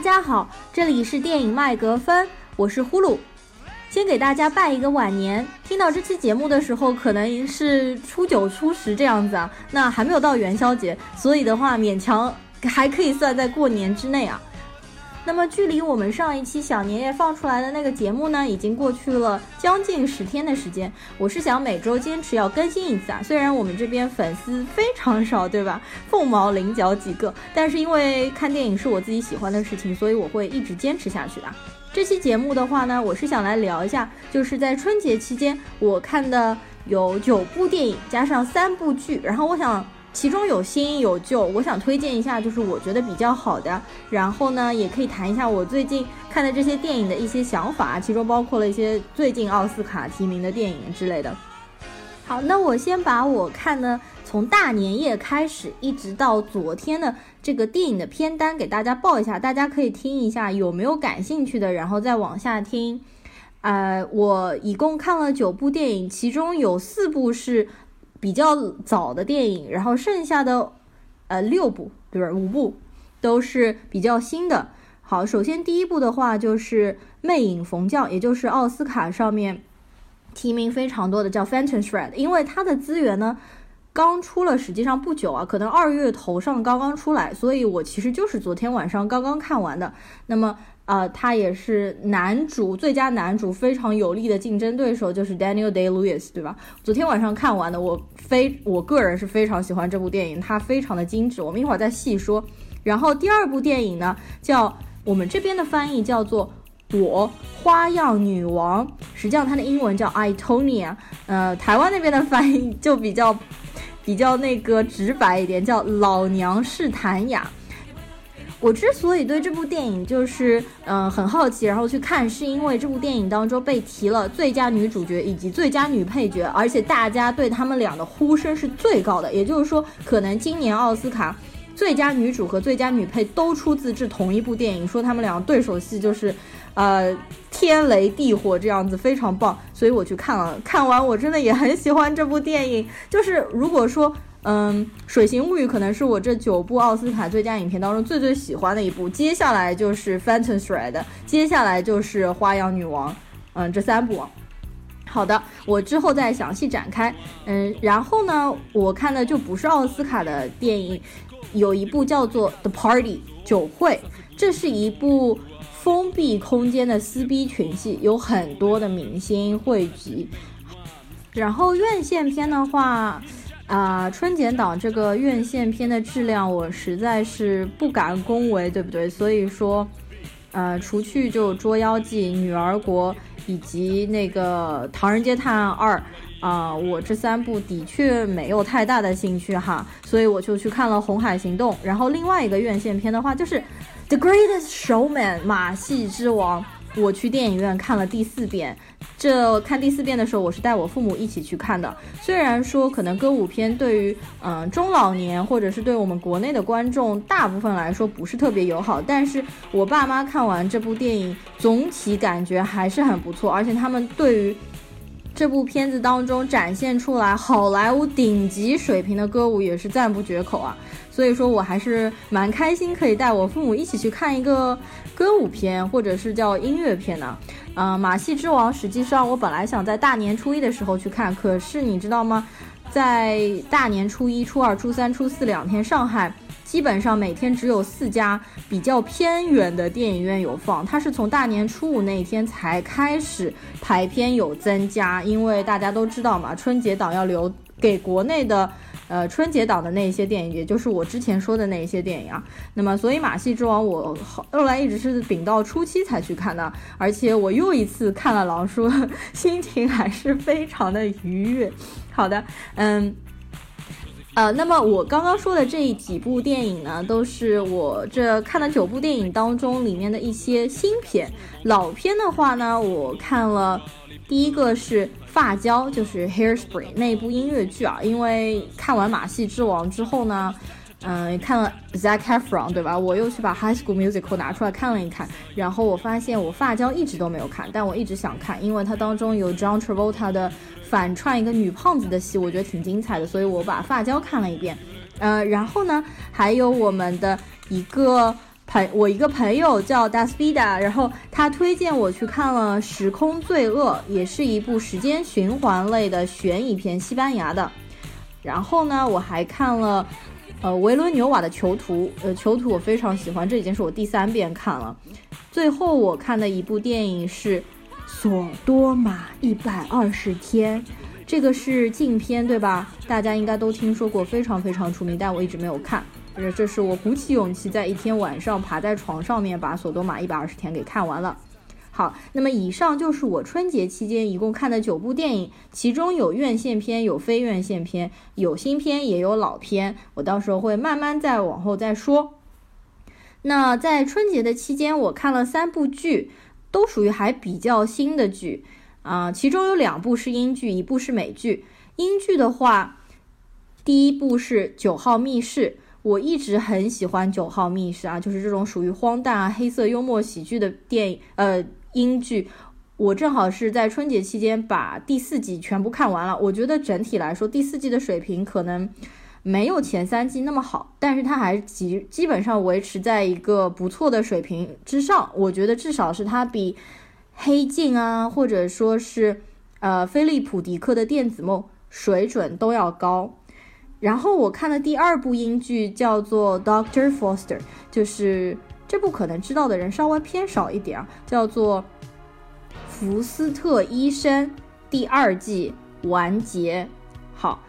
大家好，这里是电影麦格芬，我是呼噜。先给大家拜一个晚年。听到这期节目的时候，可能是初九、初十这样子啊，那还没有到元宵节，所以的话勉强还可以算在过年之内啊。那么，距离我们上一期小年夜放出来的那个节目呢，已经过去了将近十天的时间。我是想每周坚持要更新一次啊，虽然我们这边粉丝非常少，对吧？凤毛麟角几个，但是因为看电影是我自己喜欢的事情，所以我会一直坚持下去的。这期节目的话呢，我是想来聊一下，就是在春节期间我看的有九部电影加上三部剧，然后我想。其中有新有旧，我想推荐一下，就是我觉得比较好的。然后呢，也可以谈一下我最近看的这些电影的一些想法，其中包括了一些最近奥斯卡提名的电影之类的。好，那我先把我看的从大年夜开始一直到昨天的这个电影的片单给大家报一下，大家可以听一下，有没有感兴趣的，然后再往下听。呃，我一共看了九部电影，其中有四部是。比较早的电影，然后剩下的，呃，六部对吧？五部都是比较新的。好，首先第一部的话就是《魅影逢将》，也就是奥斯卡上面提名非常多的叫《Phantom Thread》，因为它的资源呢刚出了，实际上不久啊，可能二月头上刚刚出来，所以我其实就是昨天晚上刚刚看完的。那么。啊，他也是男主最佳男主非常有力的竞争对手，就是 Daniel Day Lewis，对吧？昨天晚上看完的，我非我个人是非常喜欢这部电影，它非常的精致。我们一会儿再细说。然后第二部电影呢，叫我们这边的翻译叫做《我花样女王》，实际上它的英文叫 I Tonya，呃，台湾那边的翻译就比较比较那个直白一点，叫老娘是谭雅。我之所以对这部电影就是嗯很好奇，然后去看，是因为这部电影当中被提了最佳女主角以及最佳女配角，而且大家对他们俩的呼声是最高的。也就是说，可能今年奥斯卡最佳女主和最佳女配都出自这同一部电影，说他们俩对手戏就是，呃天雷地火这样子，非常棒。所以我去看了，看完我真的也很喜欢这部电影。就是如果说。嗯，《水形物语》可能是我这九部奥斯卡最佳影片当中最最喜欢的一部。接下来就是《Phantom Thread》，接下来就是《花样女王》。嗯，这三部。好的，我之后再详细展开。嗯，然后呢，我看的就不是奥斯卡的电影，有一部叫做《The Party》酒会，这是一部封闭空间的撕逼群戏，有很多的明星汇集。然后院线片的话。啊，春节档这个院线片的质量，我实在是不敢恭维，对不对？所以说，呃，除去就《捉妖记》《女儿国》以及那个《唐人街探案二》啊，我这三部的确没有太大的兴趣哈，所以我就去看了《红海行动》。然后另外一个院线片的话，就是《The Greatest Showman》马戏之王。我去电影院看了第四遍，这看第四遍的时候，我是带我父母一起去看的。虽然说可能歌舞片对于嗯中老年或者是对我们国内的观众大部分来说不是特别友好，但是我爸妈看完这部电影，总体感觉还是很不错，而且他们对于这部片子当中展现出来好莱坞顶级水平的歌舞也是赞不绝口啊。所以说我还是蛮开心，可以带我父母一起去看一个歌舞片，或者是叫音乐片呢。嗯，马戏之王，实际上我本来想在大年初一的时候去看，可是你知道吗？在大年初一、初二、初三、初四两天，上海基本上每天只有四家比较偏远的电影院有放。它是从大年初五那一天才开始排片有增加，因为大家都知道嘛，春节档要留给国内的。呃，春节档的那一些电影，也就是我之前说的那一些电影啊。那么，所以《马戏之王》我后来一直是顶到初期才去看的，而且我又一次看了狼叔，心情还是非常的愉悦。好的，嗯，呃，那么我刚刚说的这几部电影呢，都是我这看了九部电影当中里面的一些新片。老片的话呢，我看了第一个是。发胶就是 Hairspray 那部音乐剧啊，因为看完《马戏之王》之后呢，嗯，看了 Zac Efron 对吧？我又去把 High School Musical 拿出来看了一看，然后我发现我发胶一直都没有看，但我一直想看，因为它当中有 John Travolta 的反串一个女胖子的戏，我觉得挺精彩的，所以我把发胶看了一遍。呃，然后呢，还有我们的一个。朋我一个朋友叫 Dasvida，然后他推荐我去看了《时空罪恶》，也是一部时间循环类的悬疑片，西班牙的。然后呢，我还看了，呃，维伦纽瓦的《囚徒》，呃，《囚徒》我非常喜欢，这已经是我第三遍看了。最后我看的一部电影是《索多玛一百二十天》，这个是禁片，对吧？大家应该都听说过，非常非常出名，但我一直没有看。这是我鼓起勇气，在一天晚上爬在床上面把《索多玛一百二十天》给看完了。好，那么以上就是我春节期间一共看的九部电影，其中有院线片，有非院线片，有新片也有老片，我到时候会慢慢再往后再说。那在春节的期间，我看了三部剧，都属于还比较新的剧啊，其中有两部是英剧，一部是美剧。英剧的话，第一部是《九号密室》。我一直很喜欢《九号密室》啊，就是这种属于荒诞啊、黑色幽默喜剧的电影，呃，英剧。我正好是在春节期间把第四季全部看完了。我觉得整体来说，第四季的水平可能没有前三季那么好，但是它还基基本上维持在一个不错的水平之上。我觉得至少是它比《黑镜》啊，或者说是呃《菲利普·迪克的电子梦》水准都要高。然后我看的第二部英剧叫做《Doctor Foster》，就是这部可能知道的人稍微偏少一点啊，叫做《福斯特医生》第二季完结。好，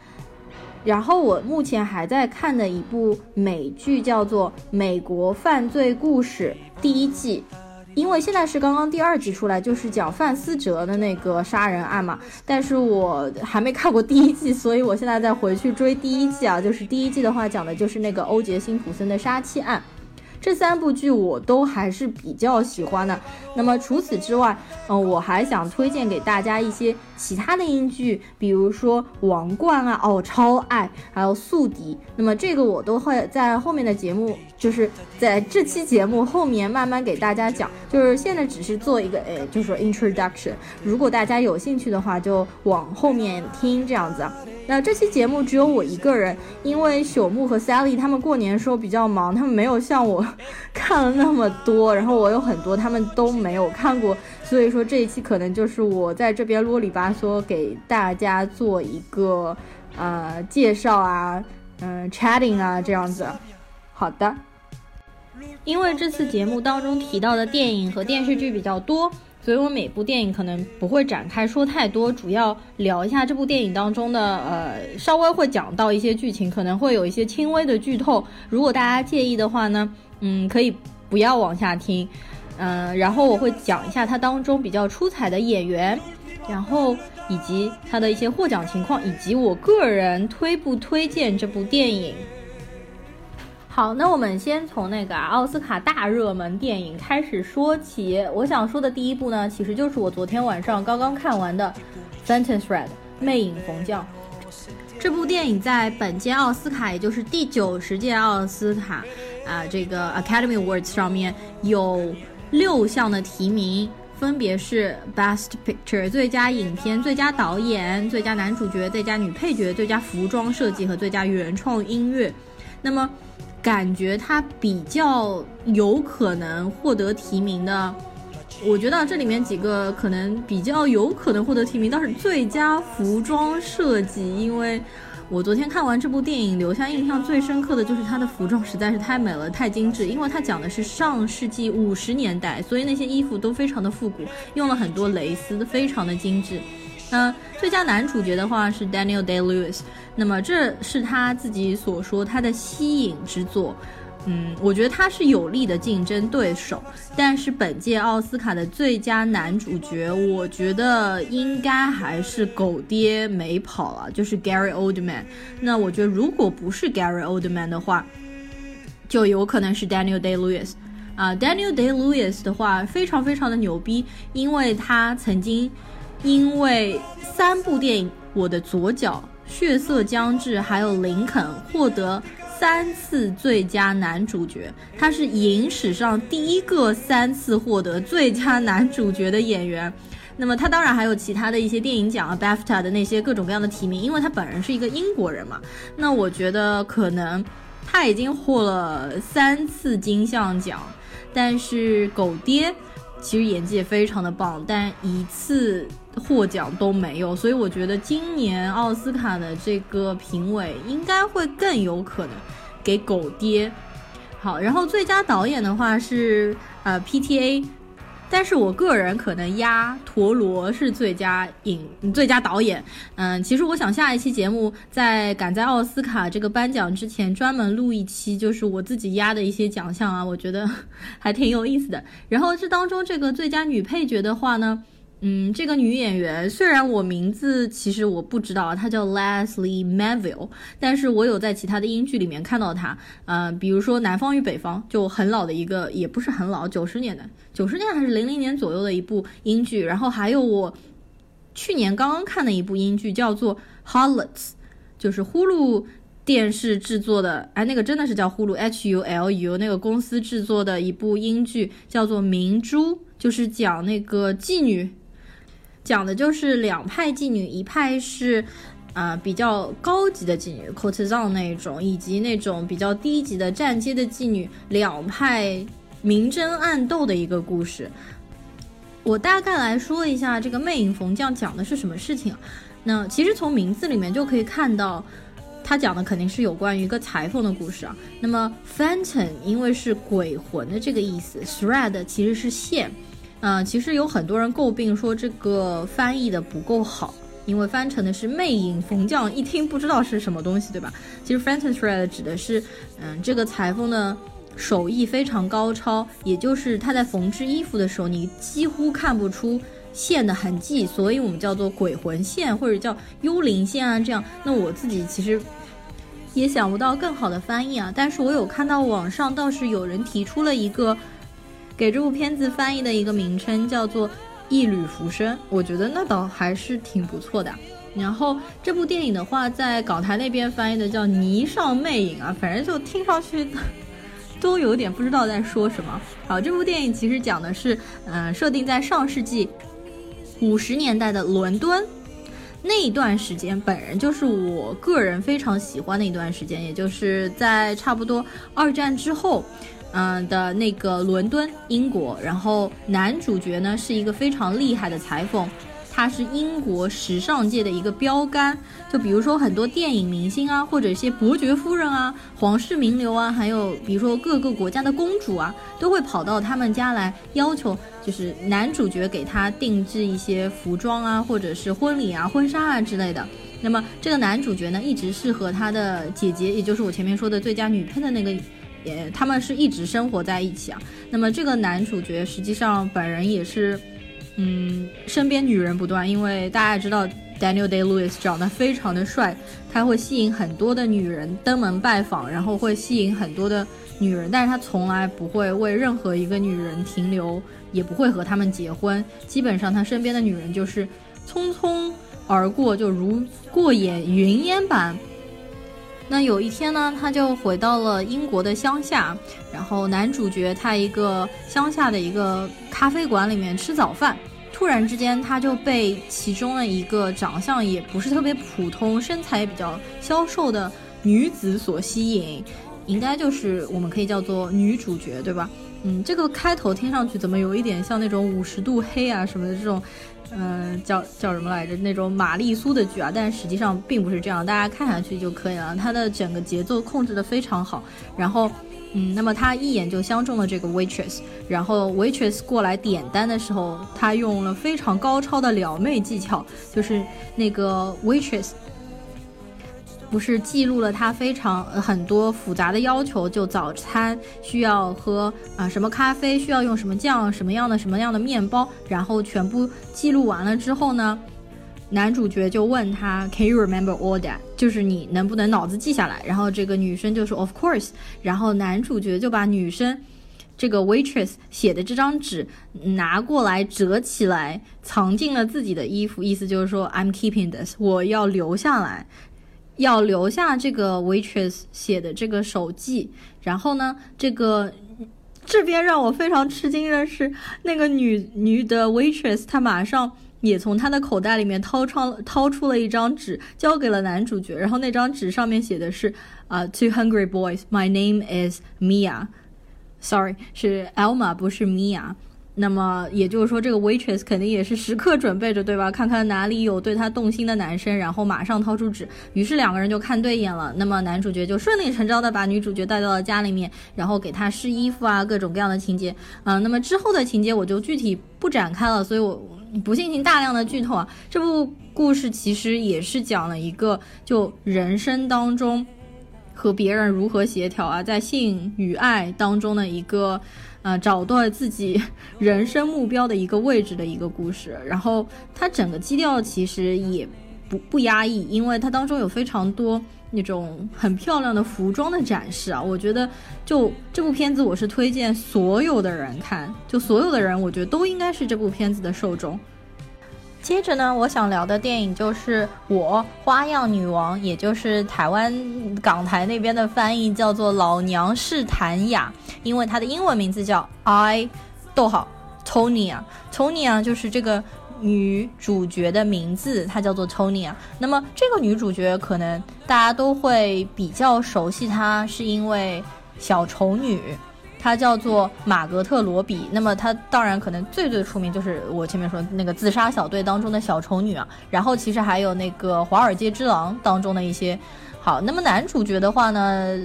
然后我目前还在看的一部美剧叫做《美国犯罪故事》第一季。因为现在是刚刚第二集出来，就是讲范思哲的那个杀人案嘛，但是我还没看过第一季，所以我现在再回去追第一季啊，就是第一季的话讲的就是那个欧杰辛普森的杀妻案。这三部剧我都还是比较喜欢的。那么除此之外，嗯，我还想推荐给大家一些其他的英剧，比如说《王冠》啊，哦，超爱，还有《宿敌》。那么这个我都会在后面的节目，就是在这期节目后面慢慢给大家讲。就是现在只是做一个，哎，就是 introduction。如果大家有兴趣的话，就往后面听这样子。那这期节目只有我一个人，因为朽木和 Sally 他们过年的时候比较忙，他们没有像我 看了那么多，然后我有很多他们都没有看过，所以说这一期可能就是我在这边啰里吧嗦给大家做一个呃介绍啊，嗯，chatting 啊这样子。好的，因为这次节目当中提到的电影和电视剧比较多。所以我每部电影可能不会展开说太多，主要聊一下这部电影当中的，呃，稍微会讲到一些剧情，可能会有一些轻微的剧透。如果大家介意的话呢，嗯，可以不要往下听，嗯，然后我会讲一下它当中比较出彩的演员，然后以及它的一些获奖情况，以及我个人推不推荐这部电影。好，那我们先从那个奥斯卡大热门电影开始说起。我想说的第一部呢，其实就是我昨天晚上刚刚看完的《Sentence Red》魅影逢将。这部电影在本届奥斯卡，也就是第九十届奥斯卡啊，这个 Academy Awards 上面有六项的提名，分别是 Best Picture 最佳影片、最佳导演、最佳男主角、最佳女配角、最佳服装设计和最佳原创音乐。那么感觉他比较有可能获得提名的，我觉得这里面几个可能比较有可能获得提名，倒是最佳服装设计，因为我昨天看完这部电影，留下印象最深刻的就是它的服装实在是太美了，太精致，因为它讲的是上世纪五十年代，所以那些衣服都非常的复古，用了很多蕾丝，非常的精致。那最佳男主角的话是 Daniel Day Lewis，那么这是他自己所说他的吸引之作，嗯，我觉得他是有力的竞争对手。但是本届奥斯卡的最佳男主角，我觉得应该还是狗爹没跑了，就是 Gary Oldman。那我觉得如果不是 Gary Oldman 的话，就有可能是 Daniel Day Lewis。啊，Daniel Day Lewis 的话非常非常的牛逼，因为他曾经。因为三部电影《我的左脚》《血色将至》还有《林肯》获得三次最佳男主角，他是影史上第一个三次获得最佳男主角的演员。那么他当然还有其他的一些电影奖啊，BAFTA 的那些各种各样的提名，因为他本人是一个英国人嘛。那我觉得可能。他已经获了三次金像奖，但是狗爹其实演技也非常的棒，但一次获奖都没有，所以我觉得今年奥斯卡的这个评委应该会更有可能给狗爹。好，然后最佳导演的话是呃 PTA。但是我个人可能压陀螺是最佳影最佳导演。嗯，其实我想下一期节目在赶在奥斯卡这个颁奖之前专门录一期，就是我自己压的一些奖项啊，我觉得还挺有意思的。然后这当中这个最佳女配角的话呢？嗯，这个女演员虽然我名字其实我不知道，她叫 Leslie Manville，但是我有在其他的英剧里面看到她。呃，比如说《南方与北方》，就很老的一个，也不是很老，九十年代，九十年还是零零年左右的一部英剧。然后还有我去年刚刚看的一部英剧，叫做《Harlots》，就是呼噜电视制作的，哎，那个真的是叫呼噜 H U L U 那个公司制作的一部英剧，叫做《明珠》，就是讲那个妓女。讲的就是两派妓女，一派是，啊比较高级的妓女，cotes on 那种，以及那种比较低级的站街的妓女，两派明争暗斗的一个故事。我大概来说一下这个《魅影逢将》讲的是什么事情。那其实从名字里面就可以看到，他讲的肯定是有关于一个裁缝的故事啊。那么 phantom 因为是鬼魂的这个意思，thread 其实是线。嗯，其实有很多人诟病说这个翻译的不够好，因为翻成的是“魅影缝匠”，一听不知道是什么东西，对吧？其实 “phantom thread” 指的是，嗯，这个裁缝的手艺非常高超，也就是他在缝制衣服的时候，你几乎看不出线的痕迹，所以我们叫做鬼魂线或者叫幽灵线啊。这样，那我自己其实也想不到更好的翻译啊，但是我有看到网上倒是有人提出了一个。给这部片子翻译的一个名称叫做《一缕浮生》，我觉得那倒还是挺不错的。然后这部电影的话，在港台那边翻译的叫《霓裳魅影》啊，反正就听上去都有点不知道在说什么。好，这部电影其实讲的是，嗯，设定在上世纪五十年代的伦敦那一段时间，本人就是我个人非常喜欢的一段时间，也就是在差不多二战之后。嗯的那个伦敦，英国，然后男主角呢是一个非常厉害的裁缝，他是英国时尚界的一个标杆。就比如说很多电影明星啊，或者一些伯爵夫人啊、皇室名流啊，还有比如说各个国家的公主啊，都会跑到他们家来要求，就是男主角给他定制一些服装啊，或者是婚礼啊、婚纱啊之类的。那么这个男主角呢，一直是和他的姐姐，也就是我前面说的最佳女配的那个。也，他们是一直生活在一起啊。那么这个男主角实际上本人也是，嗯，身边女人不断，因为大家知道 Daniel Day Lewis 长得非常的帅，他会吸引很多的女人登门拜访，然后会吸引很多的女人，但是他从来不会为任何一个女人停留，也不会和他们结婚。基本上他身边的女人就是匆匆而过，就如过眼云烟般。那有一天呢，他就回到了英国的乡下，然后男主角他一个乡下的一个咖啡馆里面吃早饭，突然之间他就被其中的一个长相也不是特别普通、身材也比较消瘦的女子所吸引，应该就是我们可以叫做女主角，对吧？嗯，这个开头听上去怎么有一点像那种五十度黑啊什么的这种。嗯，叫叫什么来着？那种玛丽苏的剧啊，但实际上并不是这样，大家看下去就可以了。它的整个节奏控制的非常好。然后，嗯，那么他一眼就相中了这个 waitress，然后 waitress 过来点单的时候，他用了非常高超的撩妹技巧，就是那个 waitress。不是记录了他非常很多复杂的要求，就早餐需要喝啊什么咖啡，需要用什么酱，什么样的什么样的面包，然后全部记录完了之后呢，男主角就问他，Can you remember all that？就是你能不能脑子记下来？然后这个女生就说 Of course。然后男主角就把女生这个 waitress 写的这张纸拿过来折起来，藏进了自己的衣服，意思就是说 I'm keeping this，我要留下来。要留下这个 waitress 写的这个手记，然后呢，这个这边让我非常吃惊的是，那个女女的 waitress 她马上也从她的口袋里面掏出掏出了一张纸，交给了男主角。然后那张纸上面写的是啊，Two hungry boys, my name is Mia. Sorry，是 Elma，不是 Mia。那么也就是说，这个 waitress 肯定也是时刻准备着，对吧？看看哪里有对她动心的男生，然后马上掏出纸。于是两个人就看对眼了。那么男主角就顺理成章的把女主角带到了家里面，然后给她试衣服啊，各种各样的情节。嗯，那么之后的情节我就具体不展开了，所以我不进行大量的剧透啊。这部故事其实也是讲了一个就人生当中和别人如何协调啊，在性与爱当中的一个。啊，找到自己 人生目标的一个位置的一个故事，然后它整个基调其实也不不压抑，因为它当中有非常多那种很漂亮的服装的展示啊，我觉得就这部片子我是推荐所有的人看，就所有的人我觉得都应该是这部片子的受众。接着呢，我想聊的电影就是《我花样女王》，也就是台湾港台那边的翻译叫做《老娘是谭雅》，因为它的英文名字叫 I，逗号 Tony 啊，Tony 啊就是这个女主角的名字，她叫做 Tony 啊。那么这个女主角可能大家都会比较熟悉她，是因为小丑女。她叫做玛格特罗比，那么她当然可能最最出名就是我前面说那个自杀小队当中的小丑女啊，然后其实还有那个华尔街之狼当中的一些。好，那么男主角的话呢，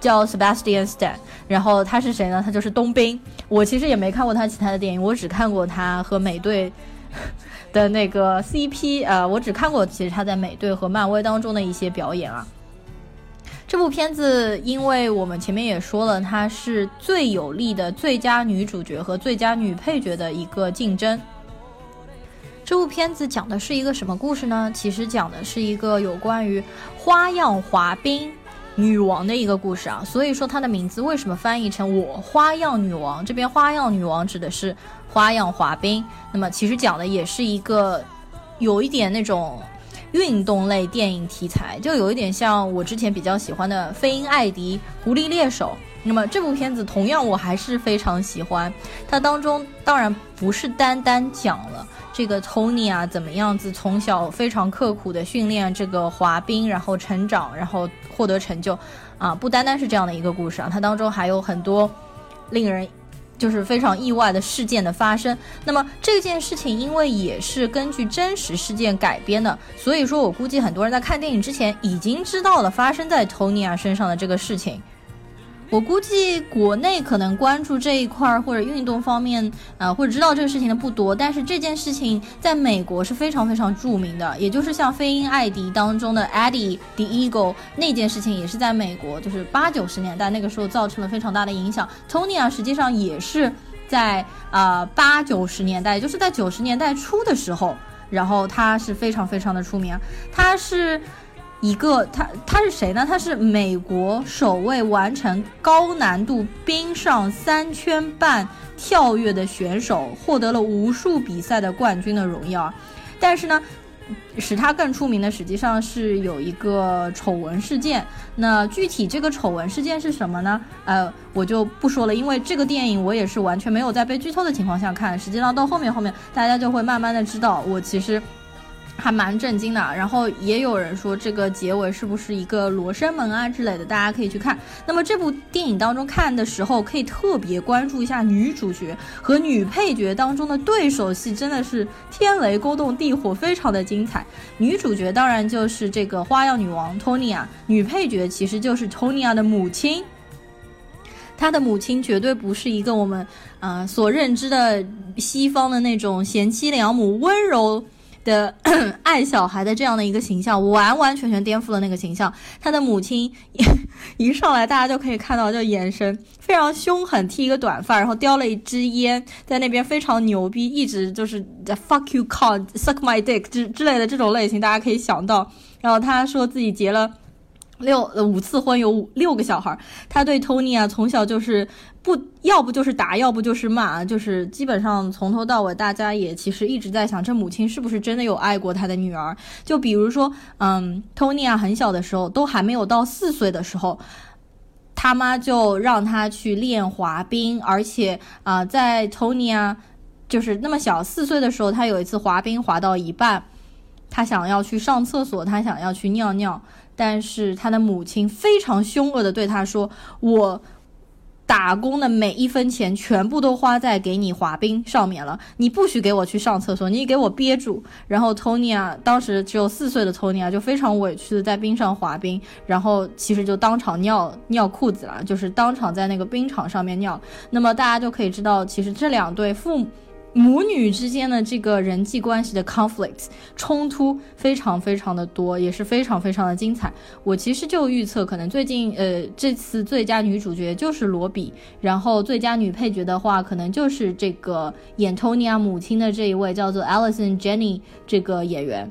叫 Sebastian Stan，然后他是谁呢？他就是冬兵。我其实也没看过他其他的电影，我只看过他和美队 的那个 CP，呃，我只看过其实他在美队和漫威当中的一些表演啊。这部片子，因为我们前面也说了，它是最有力的最佳女主角和最佳女配角的一个竞争。这部片子讲的是一个什么故事呢？其实讲的是一个有关于花样滑冰女王的一个故事啊。所以说它的名字为什么翻译成我花样女王？这边花样女王指的是花样滑冰。那么其实讲的也是一个有一点那种。运动类电影题材就有一点像我之前比较喜欢的《飞鹰艾迪：狐狸猎手》。那么这部片子同样我还是非常喜欢。它当中当然不是单单讲了这个 Tony 啊怎么样子从小非常刻苦的训练这个滑冰，然后成长，然后获得成就啊，不单单是这样的一个故事啊。它当中还有很多令人。就是非常意外的事件的发生。那么这件事情，因为也是根据真实事件改编的，所以说我估计很多人在看电影之前已经知道了发生在 Tony 身上的这个事情。我估计国内可能关注这一块儿或者运动方面，呃，或者知道这个事情的不多。但是这件事情在美国是非常非常著名的，也就是像《飞鹰艾迪》当中的 Eddie the Eagle 那件事情，也是在美国，就是八九十年代那个时候造成了非常大的影响。Tony 啊，实际上也是在啊八九十年代，就是在九十年代初的时候，然后他是非常非常的出名，他是。一个他他是谁呢？他是美国首位完成高难度冰上三圈半跳跃的选手，获得了无数比赛的冠军的荣耀。但是呢，使他更出名的实际上是有一个丑闻事件。那具体这个丑闻事件是什么呢？呃，我就不说了，因为这个电影我也是完全没有在被剧透的情况下看。实际上到后面后面大家就会慢慢的知道，我其实。还蛮震惊的，然后也有人说这个结尾是不是一个罗生门啊之类的，大家可以去看。那么这部电影当中看的时候，可以特别关注一下女主角和女配角当中的对手戏，真的是天雷勾动地火，非常的精彩。女主角当然就是这个花样女王托尼娅，女配角其实就是托尼娅的母亲。她的母亲绝对不是一个我们呃所认知的西方的那种贤妻良母、温柔。的 爱小孩的这样的一个形象，完完全全颠覆了那个形象。他的母亲 一上来，大家就可以看到，就眼神非常凶狠，剃一个短发，然后叼了一支烟，在那边非常牛逼，一直就是在 fuck you cunt，suck my dick 之之类的这种类型，大家可以想到。然后他说自己结了。六五次婚有五六个小孩，他对 Tony 啊从小就是不要不就是打，要不就是骂，就是基本上从头到尾，大家也其实一直在想，这母亲是不是真的有爱过他的女儿？就比如说，嗯，Tony 啊很小的时候，都还没有到四岁的时候，他妈就让他去练滑冰，而且啊，在 Tony 啊。就是那么小，四岁的时候，他有一次滑冰滑到一半，他想要去上厕所，他想要去尿尿，但是他的母亲非常凶恶的对他说：“我。”打工的每一分钱全部都花在给你滑冰上面了，你不许给我去上厕所，你给我憋住。然后 Tony 啊，当时只有四岁的 Tony 啊，就非常委屈的在冰上滑冰，然后其实就当场尿尿裤子了，就是当场在那个冰场上面尿。那么大家就可以知道，其实这两对父母。母女之间的这个人际关系的 conflict 冲突非常非常的多，也是非常非常的精彩。我其实就预测，可能最近呃这次最佳女主角就是罗比，然后最佳女配角的话，可能就是这个演 Tony 母亲的这一位叫做 Alison Jenny 这个演员。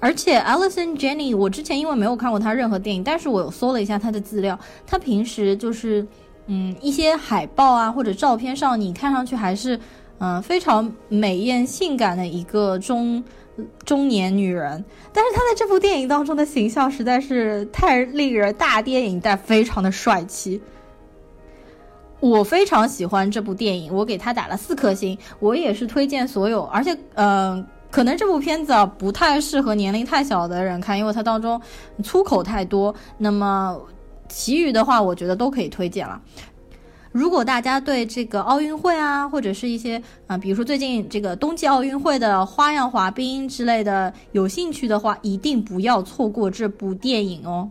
而且 Alison Jenny，我之前因为没有看过她任何电影，但是我有搜了一下她的资料，她平时就是嗯一些海报啊或者照片上，你看上去还是。嗯，非常美艳性感的一个中中年女人，但是她在这部电影当中的形象实在是太令人大跌眼镜，非常的帅气。我非常喜欢这部电影，我给他打了四颗星。我也是推荐所有，而且，嗯，可能这部片子啊不太适合年龄太小的人看，因为它当中粗口太多。那么，其余的话，我觉得都可以推荐了。如果大家对这个奥运会啊，或者是一些啊，比如说最近这个冬季奥运会的花样滑冰之类的有兴趣的话，一定不要错过这部电影哦。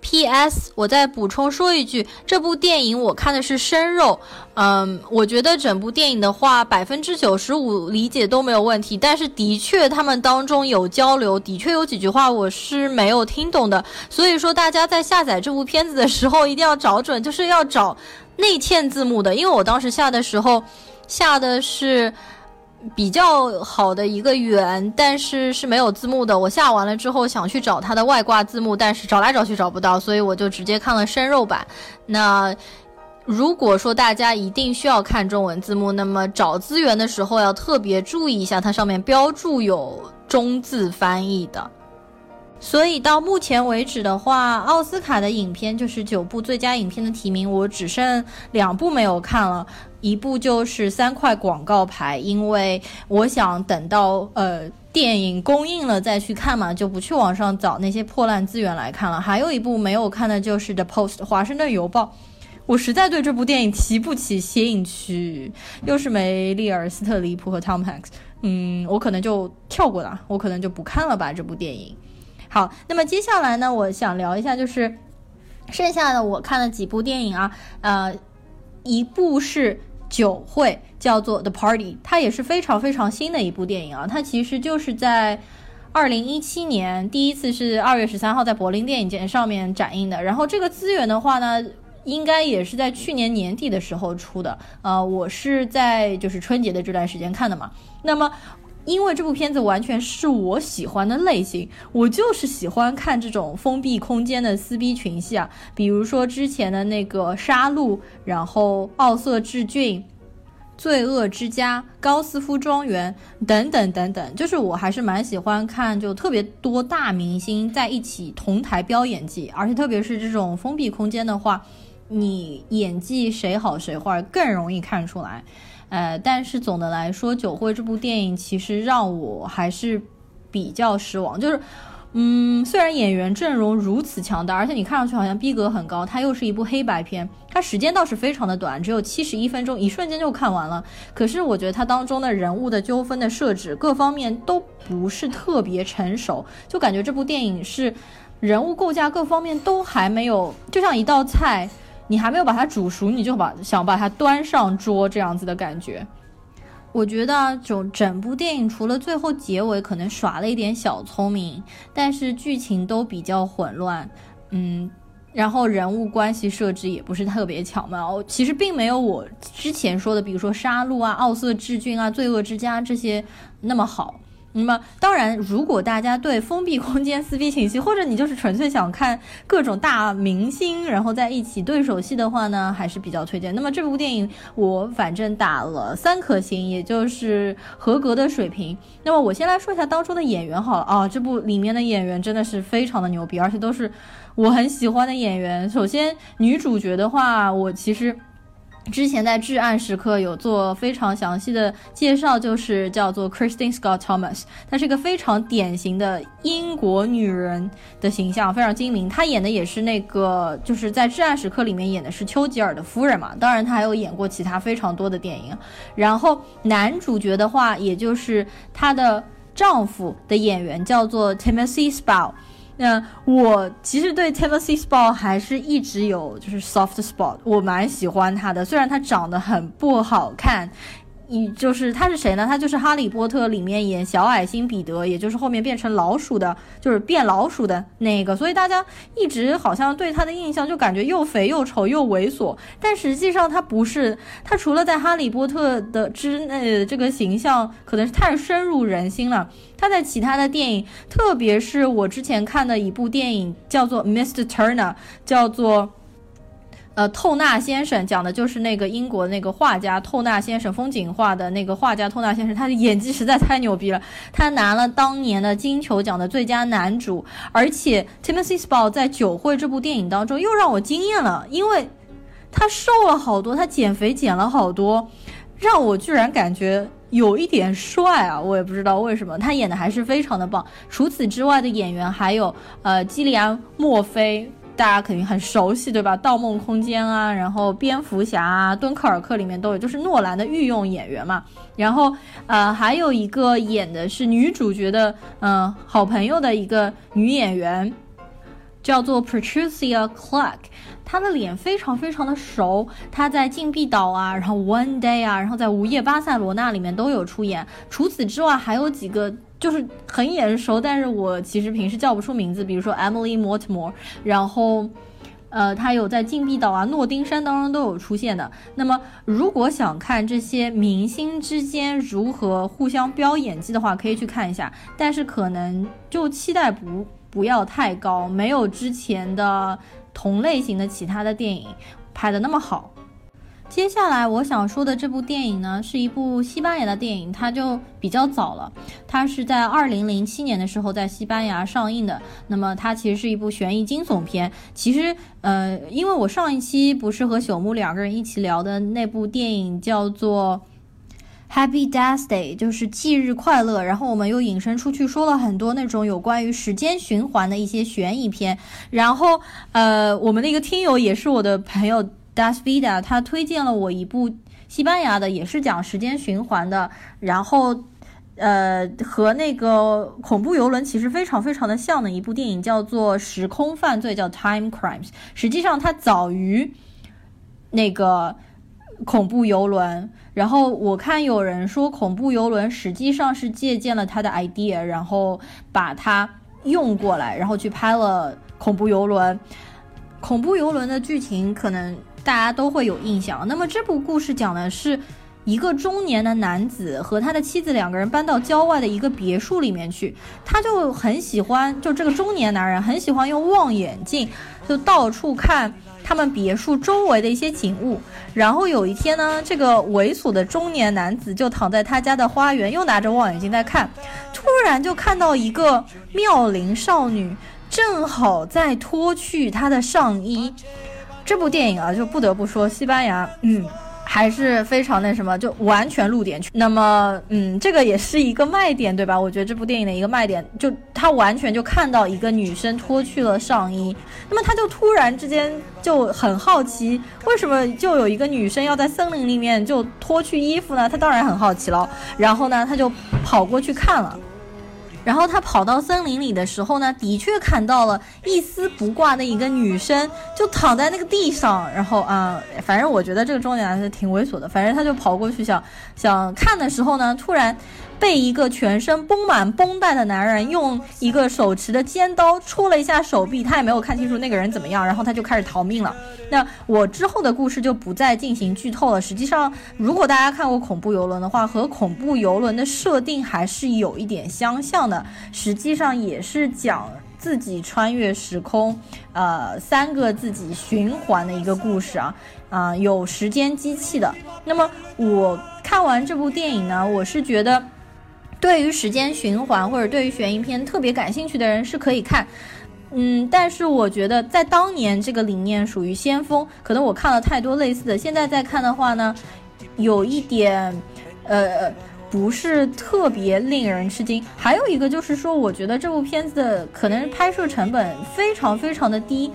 P.S. 我再补充说一句，这部电影我看的是生肉，嗯，我觉得整部电影的话，百分之九十五理解都没有问题。但是的确，他们当中有交流，的确有几句话我是没有听懂的。所以说，大家在下载这部片子的时候一定要找准，就是要找内嵌字幕的。因为我当时下的时候，下的是。比较好的一个源，但是是没有字幕的。我下完了之后想去找它的外挂字幕，但是找来找去找不到，所以我就直接看了生肉版。那如果说大家一定需要看中文字幕，那么找资源的时候要特别注意一下，它上面标注有中字翻译的。所以到目前为止的话，奥斯卡的影片就是九部最佳影片的提名，我只剩两部没有看了，一部就是三块广告牌，因为我想等到呃电影公映了再去看嘛，就不去网上找那些破烂资源来看了。还有一部没有看的就是《The Post》华盛顿邮报，我实在对这部电影提不起兴趣，又是梅丽尔·斯特里普和 Tom Hanks，嗯，我可能就跳过了，我可能就不看了吧这部电影。好，那么接下来呢，我想聊一下，就是剩下的我看了几部电影啊，呃，一部是《酒会》，叫做《The Party》，它也是非常非常新的一部电影啊，它其实就是在二零一七年第一次是二月十三号在柏林电影节上面展映的，然后这个资源的话呢，应该也是在去年年底的时候出的，呃，我是在就是春节的这段时间看的嘛，那么。因为这部片子完全是我喜欢的类型，我就是喜欢看这种封闭空间的撕逼群戏啊，比如说之前的那个《杀戮》，然后《奥瑟治郡》、《罪恶之家》、《高斯夫庄园》等等等等，就是我还是蛮喜欢看，就特别多大明星在一起同台飙演技，而且特别是这种封闭空间的话，你演技谁好谁坏更容易看出来。呃，但是总的来说，《酒会》这部电影其实让我还是比较失望。就是，嗯，虽然演员阵容如此强大，而且你看上去好像逼格很高，它又是一部黑白片，它时间倒是非常的短，只有七十一分钟，一瞬间就看完了。可是我觉得它当中的人物的纠纷的设置各方面都不是特别成熟，就感觉这部电影是人物构架各方面都还没有，就像一道菜。你还没有把它煮熟，你就把想把它端上桌这样子的感觉。我觉得整整部电影除了最后结尾可能耍了一点小聪明，但是剧情都比较混乱，嗯，然后人物关系设置也不是特别巧妙。其实并没有我之前说的，比如说杀戮啊、奥瑟治郡啊、罪恶之家这些那么好。那么，当然，如果大家对封闭空间撕逼情戏，或者你就是纯粹想看各种大明星然后在一起对手戏的话呢，还是比较推荐。那么这部电影我反正打了三颗星，也就是合格的水平。那么我先来说一下当中的演员好了啊，这部里面的演员真的是非常的牛逼，而且都是我很喜欢的演员。首先女主角的话，我其实。之前在《至暗时刻》有做非常详细的介绍，就是叫做 Christine Scott Thomas，她是一个非常典型的英国女人的形象，非常精明。她演的也是那个，就是在《至暗时刻》里面演的是丘吉尔的夫人嘛。当然，她还有演过其他非常多的电影。然后男主角的话，也就是她的丈夫的演员叫做 Timothy Spall。那我其实对 Timothy Spall 还是一直有就是 soft spot，我蛮喜欢他的，虽然他长得很不好看。一就是他是谁呢？他就是《哈利波特》里面演小矮星彼得，也就是后面变成老鼠的，就是变老鼠的那个。所以大家一直好像对他的印象就感觉又肥又丑又猥琐，但实际上他不是。他除了在《哈利波特》的之内这个形象可能是太深入人心了，他在其他的电影，特别是我之前看的一部电影叫做《Mr. Turner》，叫做。呃，透纳先生讲的就是那个英国那个画家透纳先生，风景画的那个画家透纳先生，他的演技实在太牛逼了，他拿了当年的金球奖的最佳男主，而且 Timothy Spall 在《酒会》这部电影当中又让我惊艳了，因为他瘦了好多，他减肥减了好多，让我居然感觉有一点帅啊，我也不知道为什么，他演的还是非常的棒。除此之外的演员还有呃基里安墨菲。大家肯定很熟悉，对吧？《盗梦空间》啊，然后蝙蝠侠啊，《敦刻尔克》里面都有，就是诺兰的御用演员嘛。然后，呃，还有一个演的是女主角的，嗯，好朋友的一个女演员，叫做 Patricia Clark，她的脸非常非常的熟，她在《禁闭岛》啊，然后《One Day》啊，然后在《午夜巴塞罗那》里面都有出演。除此之外，还有几个。就是很眼熟，但是我其实平时叫不出名字。比如说 Emily Mortimer，然后，呃，她有在禁闭岛啊、诺丁山当中都有出现的。那么，如果想看这些明星之间如何互相飙演技的话，可以去看一下。但是可能就期待不不要太高，没有之前的同类型的其他的电影拍的那么好。接下来我想说的这部电影呢，是一部西班牙的电影，它就比较早了，它是在二零零七年的时候在西班牙上映的。那么它其实是一部悬疑惊悚片。其实，呃，因为我上一期不是和朽木两个人一起聊的那部电影叫做《Happy Death Day》，就是忌日快乐。然后我们又引申出去说了很多那种有关于时间循环的一些悬疑片。然后，呃，我们的一个听友也是我的朋友。Dasvida，他推荐了我一部西班牙的，也是讲时间循环的，然后，呃，和那个恐怖游轮其实非常非常的像的一部电影，叫做《时空犯罪》，叫《Time Crimes》。实际上它早于那个恐怖游轮。然后我看有人说，恐怖游轮实际上是借鉴了他的 idea，然后把它用过来，然后去拍了恐怖游轮。恐怖游轮的剧情可能。大家都会有印象。那么这部故事讲的是一个中年的男子和他的妻子两个人搬到郊外的一个别墅里面去，他就很喜欢，就这个中年男人很喜欢用望远镜，就到处看他们别墅周围的一些景物。然后有一天呢，这个猥琐的中年男子就躺在他家的花园，又拿着望远镜在看，突然就看到一个妙龄少女正好在脱去她的上衣。这部电影啊，就不得不说，西班牙，嗯，还是非常那什么，就完全露点。那么，嗯，这个也是一个卖点，对吧？我觉得这部电影的一个卖点，就他完全就看到一个女生脱去了上衣，那么他就突然之间就很好奇，为什么就有一个女生要在森林里面就脱去衣服呢？他当然很好奇了，然后呢，他就跑过去看了。然后他跑到森林里的时候呢，的确看到了一丝不挂的一个女生，就躺在那个地上。然后啊，反正我觉得这个中年男是挺猥琐的。反正他就跑过去想想看的时候呢，突然。被一个全身绷满绷带的男人用一个手持的尖刀戳了一下手臂，他也没有看清楚那个人怎么样，然后他就开始逃命了。那我之后的故事就不再进行剧透了。实际上，如果大家看过《恐怖游轮》的话，和《恐怖游轮》的设定还是有一点相像的。实际上也是讲自己穿越时空，呃，三个自己循环的一个故事啊，啊，有时间机器的。那么我看完这部电影呢，我是觉得。对于时间循环或者对于悬疑片特别感兴趣的人是可以看，嗯，但是我觉得在当年这个理念属于先锋，可能我看了太多类似的，现在再看的话呢，有一点，呃，不是特别令人吃惊。还有一个就是说，我觉得这部片子的可能拍摄成本非常非常的低，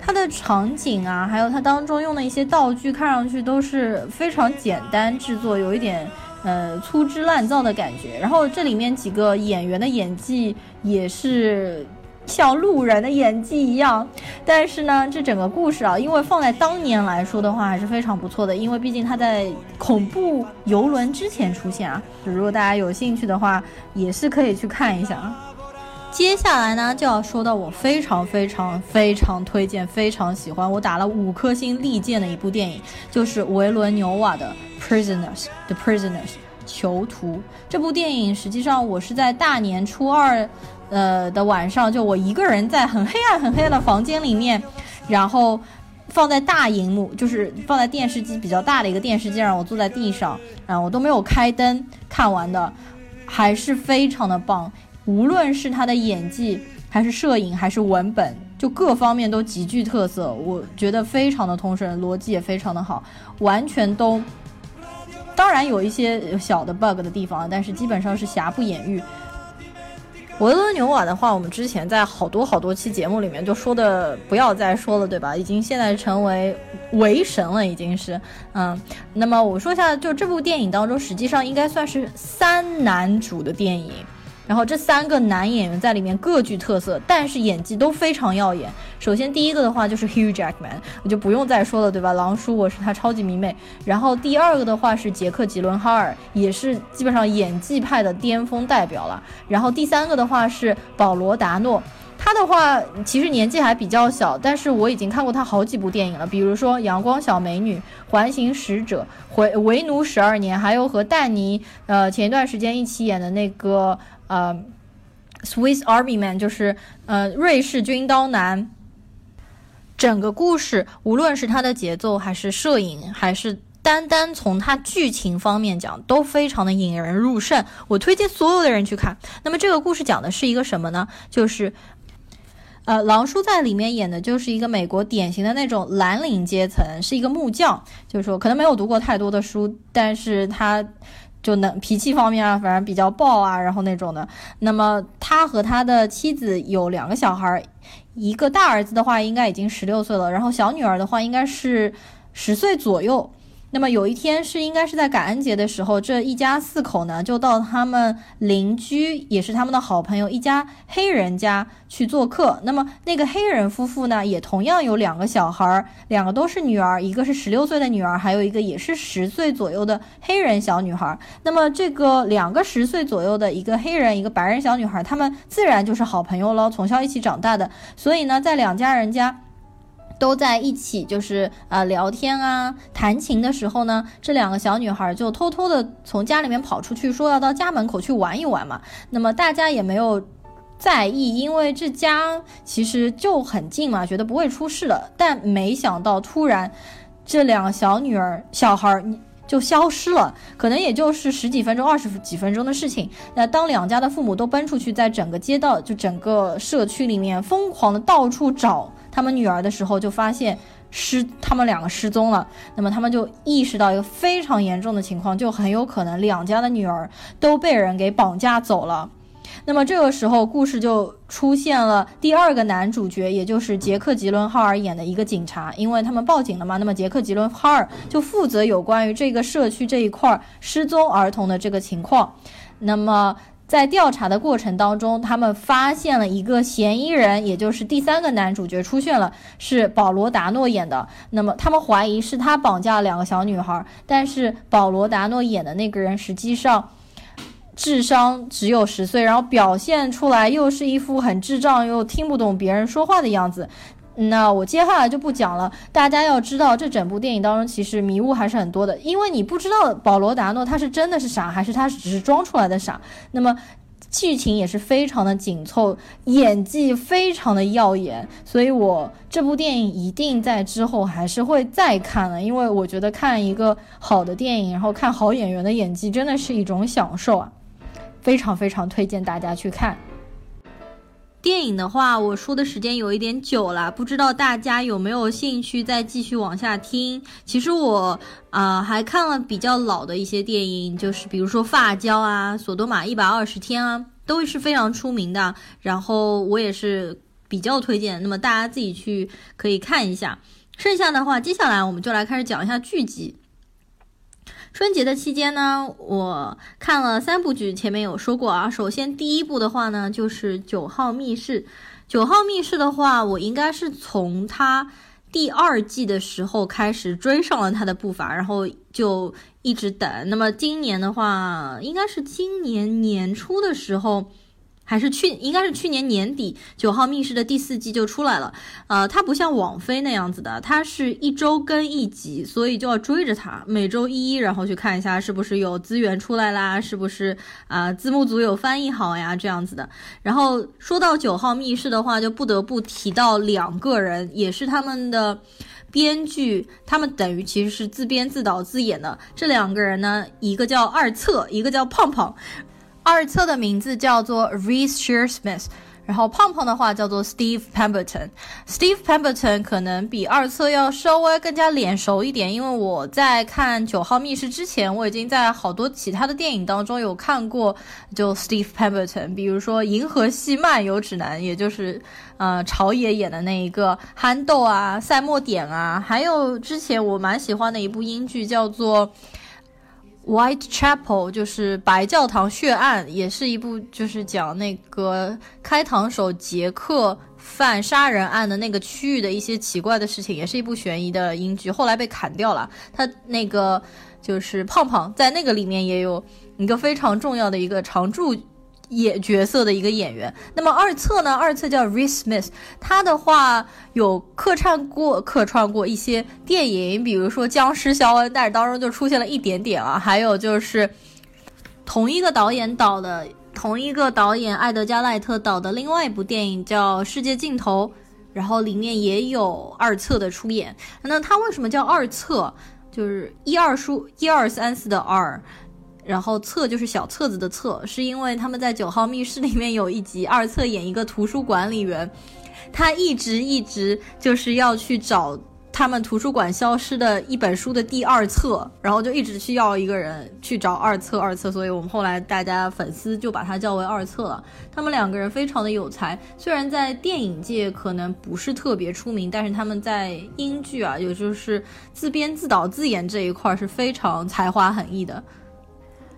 它的场景啊，还有它当中用的一些道具，看上去都是非常简单制作，有一点。呃，粗制滥造的感觉。然后这里面几个演员的演技也是像路人的演技一样。但是呢，这整个故事啊，因为放在当年来说的话，还是非常不错的。因为毕竟它在恐怖游轮之前出现啊。如果大家有兴趣的话，也是可以去看一下。接下来呢，就要说到我非常非常非常推荐、非常喜欢，我打了五颗星力荐的一部电影，就是维伦纽瓦的。Prisoners, the prisoners，囚徒。这部电影实际上我是在大年初二，呃的晚上，就我一个人在很黑暗、很黑暗的房间里面，然后放在大荧幕，就是放在电视机比较大的一个电视机上，我坐在地上，然后我都没有开灯看完的，还是非常的棒。无论是他的演技，还是摄影，还是文本，就各方面都极具特色，我觉得非常的通顺，逻辑也非常的好，完全都。当然有一些小的 bug 的地方，但是基本上是瑕不掩瑜。维伦纽瓦的话，我们之前在好多好多期节目里面就说的，不要再说了，对吧？已经现在成为为神了，已经是，嗯。那么我说一下，就这部电影当中，实际上应该算是三男主的电影。然后这三个男演员在里面各具特色，但是演技都非常耀眼。首先第一个的话就是 Hugh Jackman，我就不用再说了，对吧？狼叔我是他超级迷妹。然后第二个的话是杰克·吉伦哈尔，也是基本上演技派的巅峰代表了。然后第三个的话是保罗·达诺，他的话其实年纪还比较小，但是我已经看过他好几部电影了，比如说《阳光小美女》《环形使者》《回为奴十二年》，还有和丹尼呃前一段时间一起演的那个。呃，Swiss Army Man 就是呃瑞士军刀男。整个故事，无论是它的节奏，还是摄影，还是单单从它剧情方面讲，都非常的引人入胜。我推荐所有的人去看。那么这个故事讲的是一个什么呢？就是呃，狼叔在里面演的就是一个美国典型的那种蓝领阶层，是一个木匠，就是说可能没有读过太多的书，但是他。就能脾气方面啊，反正比较暴啊，然后那种的。那么他和他的妻子有两个小孩，一个大儿子的话应该已经十六岁了，然后小女儿的话应该是十岁左右。那么有一天是应该是在感恩节的时候，这一家四口呢就到他们邻居也是他们的好朋友一家黑人家去做客。那么那个黑人夫妇呢也同样有两个小孩儿，两个都是女儿，一个是十六岁的女儿，还有一个也是十岁左右的黑人小女孩。那么这个两个十岁左右的一个黑人一个白人小女孩，他们自然就是好朋友喽，从小一起长大的。所以呢，在两家人家。都在一起，就是呃聊天啊、弹琴的时候呢，这两个小女孩就偷偷的从家里面跑出去，说要到家门口去玩一玩嘛。那么大家也没有在意，因为这家其实就很近嘛，觉得不会出事的。但没想到，突然这两个小女儿、小孩儿就消失了，可能也就是十几分钟、二十几分钟的事情。那当两家的父母都奔出去，在整个街道、就整个社区里面疯狂的到处找。他们女儿的时候就发现失，他们两个失踪了。那么他们就意识到一个非常严重的情况，就很有可能两家的女儿都被人给绑架走了。那么这个时候，故事就出现了第二个男主角，也就是杰克·吉伦哈尔演的一个警察，因为他们报警了嘛。那么杰克·吉伦哈尔就负责有关于这个社区这一块失踪儿童的这个情况。那么。在调查的过程当中，他们发现了一个嫌疑人，也就是第三个男主角出现了，是保罗·达诺演的。那么他们怀疑是他绑架了两个小女孩，但是保罗·达诺演的那个人实际上智商只有十岁，然后表现出来又是一副很智障又听不懂别人说话的样子。那我接下来就不讲了。大家要知道，这整部电影当中其实迷雾还是很多的，因为你不知道保罗达诺他是真的是傻，还是他只是装出来的傻。那么剧情也是非常的紧凑，演技非常的耀眼，所以我这部电影一定在之后还是会再看的，因为我觉得看一个好的电影，然后看好演员的演技，真的是一种享受啊，非常非常推荐大家去看。电影的话，我说的时间有一点久了，不知道大家有没有兴趣再继续往下听。其实我啊还看了比较老的一些电影，就是比如说《发胶》啊，《索多玛一百二十天》啊，都是非常出名的。然后我也是比较推荐，那么大家自己去可以看一下。剩下的话，接下来我们就来开始讲一下剧集。春节的期间呢，我看了三部剧，前面有说过啊。首先第一部的话呢，就是《九号密室》。《九号密室》的话，我应该是从它第二季的时候开始追上了它的步伐，然后就一直等。那么今年的话，应该是今年年初的时候。还是去，应该是去年年底，《九号密室》的第四季就出来了。呃，它不像网飞那样子的，它是一周更一集，所以就要追着它，每周一，然后去看一下是不是有资源出来啦，是不是啊字幕组有翻译好呀这样子的。然后说到《九号密室》的话，就不得不提到两个人，也是他们的编剧，他们等于其实是自编自导自演的。这两个人呢，一个叫二策，一个叫胖胖。二册的名字叫做 Reese Shearsmith，然后胖胖的话叫做 Steve Pemberton。Steve Pemberton 可能比二册要稍微更加脸熟一点，因为我在看《九号密室》之前，我已经在好多其他的电影当中有看过，就 Steve Pemberton，比如说《银河系漫游指南》，也就是呃朝野演的那一个憨豆啊、赛末点啊，还有之前我蛮喜欢的一部英剧叫做。Whitechapel 就是白教堂血案，也是一部就是讲那个开膛手杰克犯杀人案的那个区域的一些奇怪的事情，也是一部悬疑的英剧，后来被砍掉了。他那个就是胖胖在那个里面也有一个非常重要的一个常驻。演角色的一个演员，那么二侧呢？二侧叫 Reese Smith，他的话有客串过客串过一些电影，比如说《僵尸肖恩》，但是当中就出现了一点点啊。还有就是同一个导演导的，同一个导演艾德加赖特导的另外一部电影叫《世界尽头》，然后里面也有二侧的出演。那他为什么叫二侧？就是一二书一二三四的二。然后册就是小册子的册，是因为他们在九号密室里面有一集，二册演一个图书管理员，他一直一直就是要去找他们图书馆消失的一本书的第二册，然后就一直去要一个人去找二册二册，所以我们后来大家粉丝就把他叫为二册了。他们两个人非常的有才，虽然在电影界可能不是特别出名，但是他们在英剧啊，也就是自编自导自演这一块是非常才华横溢的。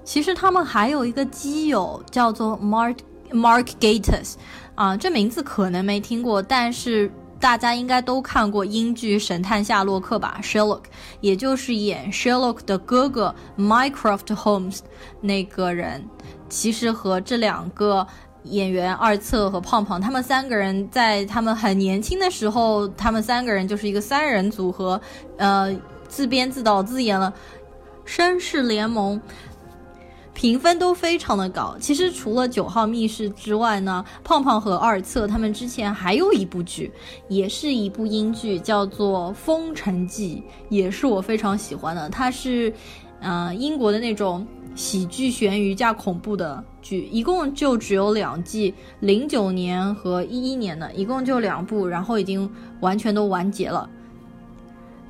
其实他们还有一个基友叫做 Mark Mark Gatiss，啊，这名字可能没听过，但是大家应该都看过英剧《神探夏洛克》吧？Sherlock，也就是演 Sherlock 的哥哥 Mycroft Holmes 那个人，其实和这两个演员二侧和胖胖，他们三个人在他们很年轻的时候，他们三个人就是一个三人组合，呃，自编自导自演了《绅士联盟》。评分都非常的高。其实除了九号密室之外呢，胖胖和二侧他们之前还有一部剧，也是一部英剧，叫做《封城记》，也是我非常喜欢的。它是，呃，英国的那种喜剧悬疑加恐怖的剧，一共就只有两季，零九年和一一年的，一共就两部，然后已经完全都完结了。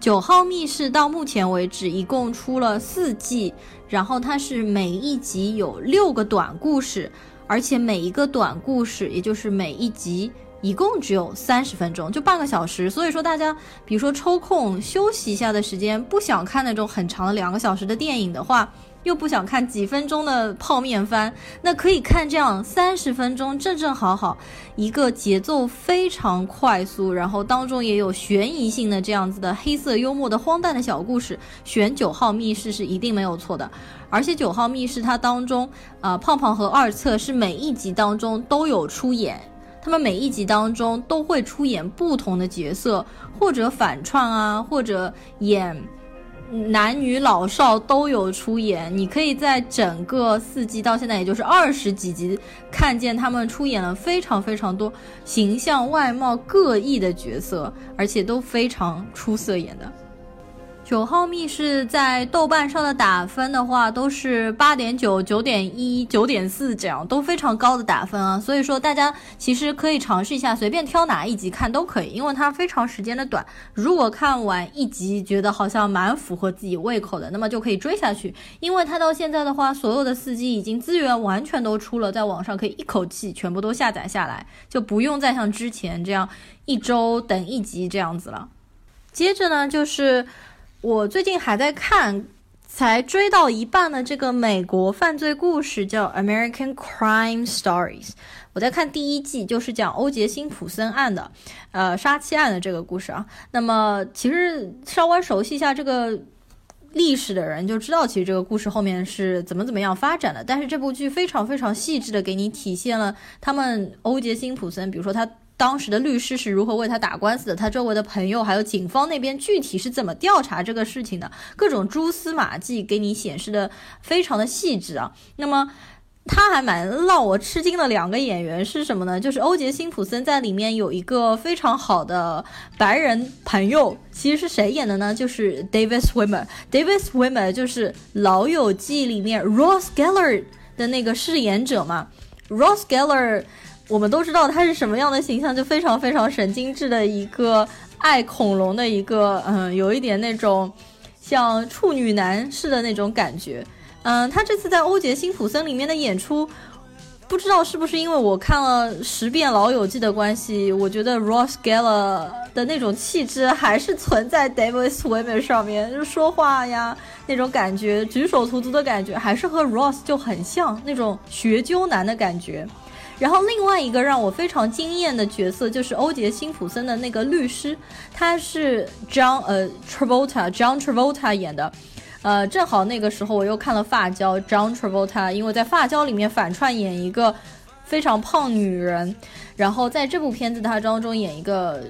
九号密室到目前为止一共出了四季，然后它是每一集有六个短故事，而且每一个短故事，也就是每一集一共只有三十分钟，就半个小时。所以说大家，比如说抽空休息一下的时间，不想看那种很长的两个小时的电影的话。又不想看几分钟的泡面番，那可以看这样三十分钟正正好好，一个节奏非常快速，然后当中也有悬疑性的这样子的黑色幽默的荒诞的小故事。选九号密室是一定没有错的，而且九号密室它当中，啊胖胖和二侧是每一集当中都有出演，他们每一集当中都会出演不同的角色，或者反串啊，或者演。男女老少都有出演，你可以在整个四季到现在，也就是二十几集，看见他们出演了非常非常多形象外貌各异的角色，而且都非常出色演的。九号密室在豆瓣上的打分的话，都是八点九、九点一、九点四这样，都非常高的打分啊。所以说大家其实可以尝试一下，随便挑哪一集看都可以，因为它非常时间的短。如果看完一集觉得好像蛮符合自己胃口的，那么就可以追下去。因为它到现在的话，所有的四季已经资源完全都出了，在网上可以一口气全部都下载下来，就不用再像之前这样一周等一集这样子了。接着呢，就是。我最近还在看，才追到一半的这个美国犯罪故事，叫《American Crime Stories》。我在看第一季，就是讲欧杰辛普森案的，呃，杀妻案的这个故事啊。那么，其实稍微熟悉一下这个历史的人就知道，其实这个故事后面是怎么怎么样发展的。但是这部剧非常非常细致的给你体现了他们欧杰辛普森，比如说他。当时的律师是如何为他打官司的？他周围的朋友还有警方那边具体是怎么调查这个事情的？各种蛛丝马迹给你显示的非常的细致啊。那么他还蛮让我吃惊的两个演员是什么呢？就是欧杰辛普森在里面有一个非常好的白人朋友，其实是谁演的呢？就是 David Swimmer。David Swimmer 就是《老友记》里面 Ross Geller 的那个饰演者嘛。Ross Geller。我们都知道他是什么样的形象，就非常非常神经质的一个爱恐龙的一个，嗯，有一点那种像处女男似的那种感觉。嗯，他这次在欧杰辛普森里面的演出，不知道是不是因为我看了十遍老友记的关系，我觉得 Ross Geller 的那种气质还是存在 David Swimmer 上面，就说话呀那种感觉，举手投足的感觉，还是和 Ross 就很像那种学究男的感觉。然后另外一个让我非常惊艳的角色就是欧杰辛普森的那个律师，他是 John 呃 Travolta John Travolta 演的，呃，正好那个时候我又看了《发胶》，John Travolta 因为在《发胶》里面反串演一个非常胖女人，然后在这部片子他当中演一个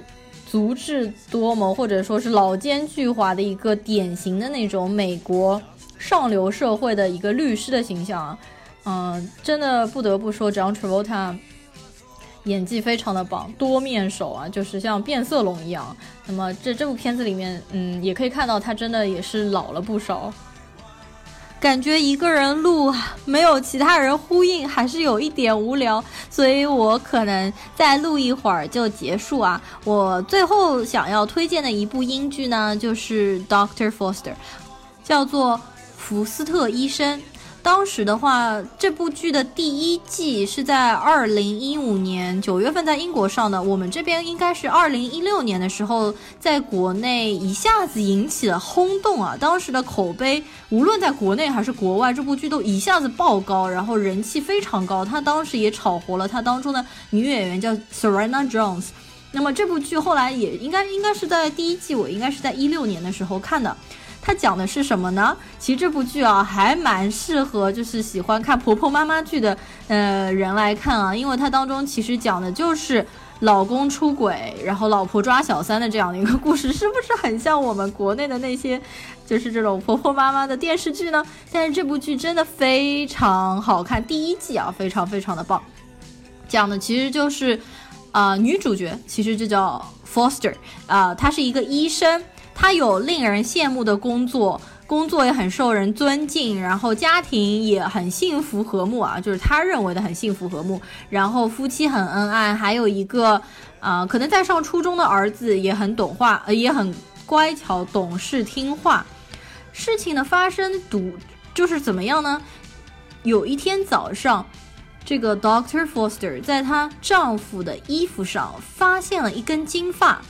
足智多谋或者说是老奸巨猾的一个典型的那种美国上流社会的一个律师的形象。嗯，真的不得不说，John Travolta 演技非常的棒，多面手啊，就是像变色龙一样。那么这这部片子里面，嗯，也可以看到他真的也是老了不少。感觉一个人录没有其他人呼应，还是有一点无聊，所以我可能再录一会儿就结束啊。我最后想要推荐的一部英剧呢，就是《Doctor Foster》，叫做福斯特医生。当时的话，这部剧的第一季是在二零一五年九月份在英国上的，我们这边应该是二零一六年的时候，在国内一下子引起了轰动啊！当时的口碑，无论在国内还是国外，这部剧都一下子爆高，然后人气非常高。它当时也炒活了它当中的女演员叫 Serena Jones。那么这部剧后来也应该应该是在第一季，我应该是在一六年的时候看的。它讲的是什么呢？其实这部剧啊，还蛮适合就是喜欢看婆婆妈妈剧的呃人来看啊，因为它当中其实讲的就是老公出轨，然后老婆抓小三的这样的一个故事，是不是很像我们国内的那些就是这种婆婆妈妈的电视剧呢？但是这部剧真的非常好看，第一季啊非常非常的棒，讲的其实就是啊女主角其实就叫 Foster 啊，她是一个医生。他有令人羡慕的工作，工作也很受人尊敬，然后家庭也很幸福和睦啊，就是他认为的很幸福和睦。然后夫妻很恩爱，还有一个啊，可能在上初中的儿子也很懂话，呃，也很乖巧懂事听话。事情的发生，赌就是怎么样呢？有一天早上，这个 Doctor Foster 在她丈夫的衣服上发现了一根金发。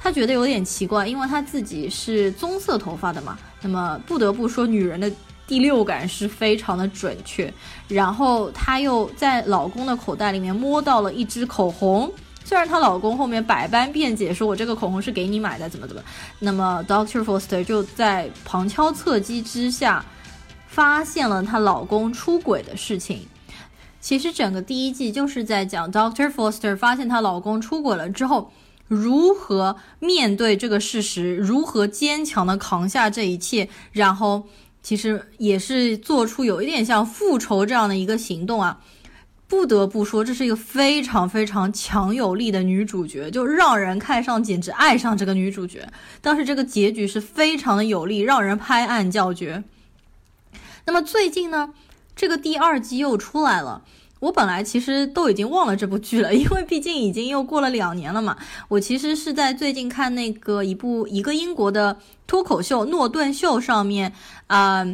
她觉得有点奇怪，因为她自己是棕色头发的嘛。那么不得不说，女人的第六感是非常的准确。然后她又在老公的口袋里面摸到了一支口红，虽然她老公后面百般辩解，说我这个口红是给你买的，怎么怎么。那么 Doctor Foster 就在旁敲侧击之下，发现了她老公出轨的事情。其实整个第一季就是在讲 Doctor Foster 发现她老公出轨了之后。如何面对这个事实？如何坚强的扛下这一切？然后，其实也是做出有一点像复仇这样的一个行动啊。不得不说，这是一个非常非常强有力的女主角，就让人看上简直爱上这个女主角。当时这个结局是非常的有力，让人拍案叫绝。那么最近呢，这个第二季又出来了。我本来其实都已经忘了这部剧了，因为毕竟已经又过了两年了嘛。我其实是在最近看那个一部一个英国的脱口秀《诺顿秀》上面，啊。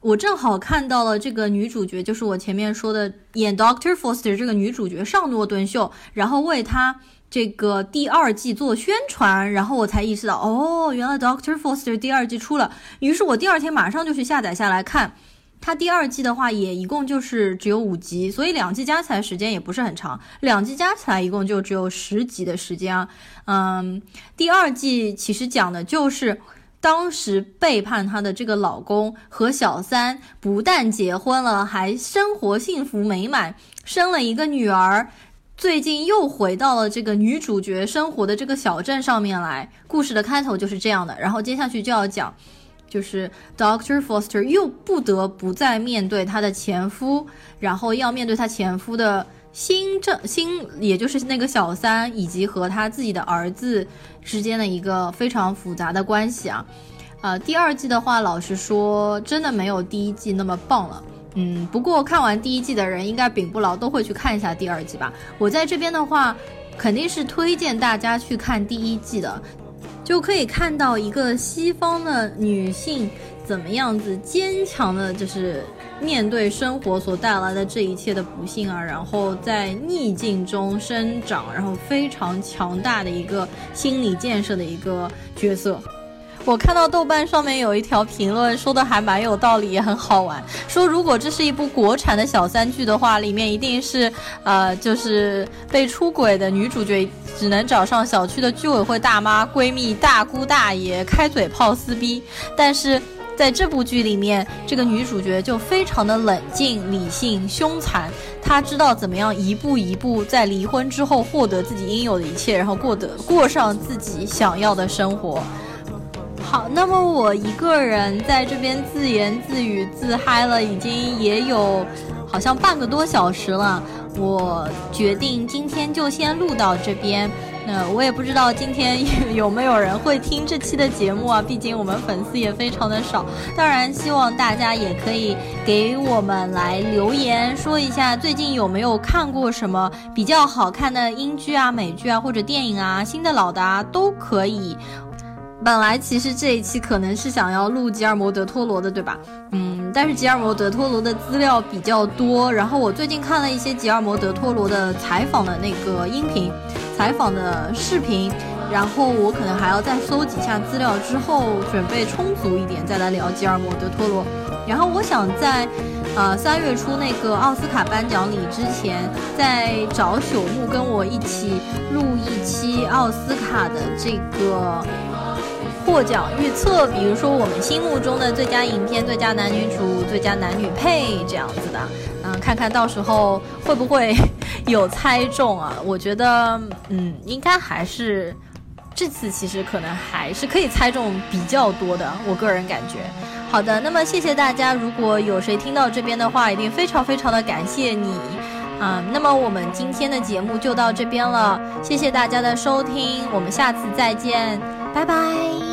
我正好看到了这个女主角，就是我前面说的演 Doctor Foster 这个女主角上诺顿秀，然后为她这个第二季做宣传，然后我才意识到，哦，原来 Doctor Foster 第二季出了。于是我第二天马上就去下载下来看。它第二季的话也一共就是只有五集，所以两季加起来时间也不是很长，两季加起来一共就只有十集的时间啊。嗯，第二季其实讲的就是。当时背叛她的这个老公和小三不但结婚了，还生活幸福美满，生了一个女儿。最近又回到了这个女主角生活的这个小镇上面来。故事的开头就是这样的，然后接下去就要讲，就是 Doctor Foster 又不得不再面对她的前夫，然后要面对她前夫的。新正新，也就是那个小三，以及和他自己的儿子之间的一个非常复杂的关系啊，呃，第二季的话，老实说，真的没有第一季那么棒了。嗯，不过看完第一季的人应该秉不牢，都会去看一下第二季吧。我在这边的话，肯定是推荐大家去看第一季的，就可以看到一个西方的女性怎么样子坚强的，就是。面对生活所带来的这一切的不幸啊，然后在逆境中生长，然后非常强大的一个心理建设的一个角色。我看到豆瓣上面有一条评论说的还蛮有道理，也很好玩。说如果这是一部国产的小三剧的话，里面一定是呃，就是被出轨的女主角只能找上小区的居委会大妈、闺蜜、大姑大爷开嘴炮撕逼，但是。在这部剧里面，这个女主角就非常的冷静、理性、凶残。她知道怎么样一步一步在离婚之后获得自己应有的一切，然后过得过上自己想要的生活。好，那么我一个人在这边自言自语、自嗨了，已经也有好像半个多小时了。我决定今天就先录到这边。那我也不知道今天有没有人会听这期的节目啊，毕竟我们粉丝也非常的少。当然，希望大家也可以给我们来留言，说一下最近有没有看过什么比较好看的英剧啊、美剧啊，或者电影啊，新的老的啊都可以。本来其实这一期可能是想要录吉尔摩·德托罗的，对吧？嗯，但是吉尔摩·德托罗的资料比较多，然后我最近看了一些吉尔摩·德托罗的采访的那个音频。采访的视频，然后我可能还要再搜几下资料，之后准备充足一点再来聊吉尔摩·德托罗。然后我想在，呃三月初那个奥斯卡颁奖礼之前，再找朽木跟我一起录一期奥斯卡的这个获奖预测，比如说我们心目中的最佳影片、最佳男女主、最佳男女配这样子的，嗯，看看到时候会不会。有猜中啊！我觉得，嗯，应该还是这次其实可能还是可以猜中比较多的，我个人感觉。好的，那么谢谢大家，如果有谁听到这边的话，一定非常非常的感谢你，啊，那么我们今天的节目就到这边了，谢谢大家的收听，我们下次再见，拜拜。